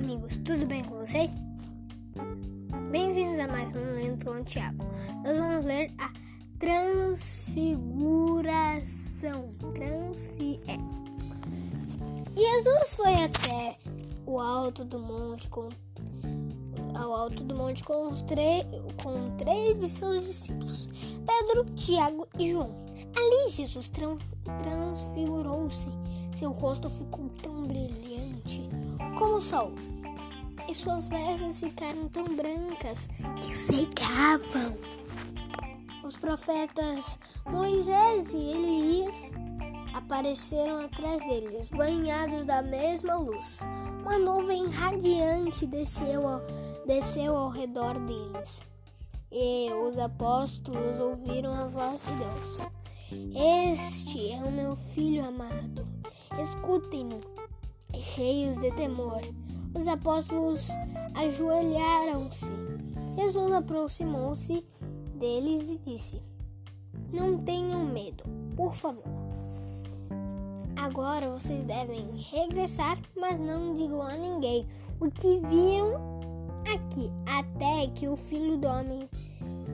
amigos, tudo bem com vocês? Bem-vindos a mais um Lendo com o Tiago. Nós vamos ler a Transfiguração. Transfi é. Jesus foi até o alto do monte com ao alto do monte com, os com três de seus discípulos, Pedro, Tiago e João. Ali Jesus tran... transfigurou-se. Seu rosto ficou tão brilhante como o sol e suas vestes ficaram tão brancas que cegavam. Os profetas Moisés e Elias apareceram atrás deles, banhados da mesma luz. Uma nuvem radiante desceu ao, desceu ao redor deles. E os apóstolos ouviram a voz de Deus. Este é o meu filho amado. Escutem-no. Cheios de temor, os apóstolos ajoelharam-se. Jesus aproximou-se deles e disse: Não tenham medo, por favor. Agora vocês devem regressar, mas não digam a ninguém o que viram aqui, até que o filho do homem,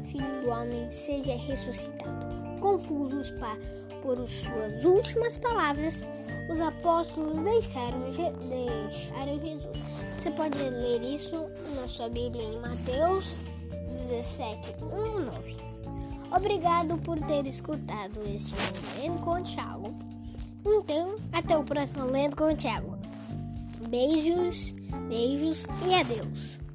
filho do homem seja ressuscitado. Confusos por suas últimas palavras, os apóstolos deixaram, deixaram Jesus. Você pode ler isso na sua Bíblia em Mateus 17, 1 9. Obrigado por ter escutado este Lendo com o Thiago. Então, até o próximo Lendo com o Thiago. Beijos, beijos e adeus.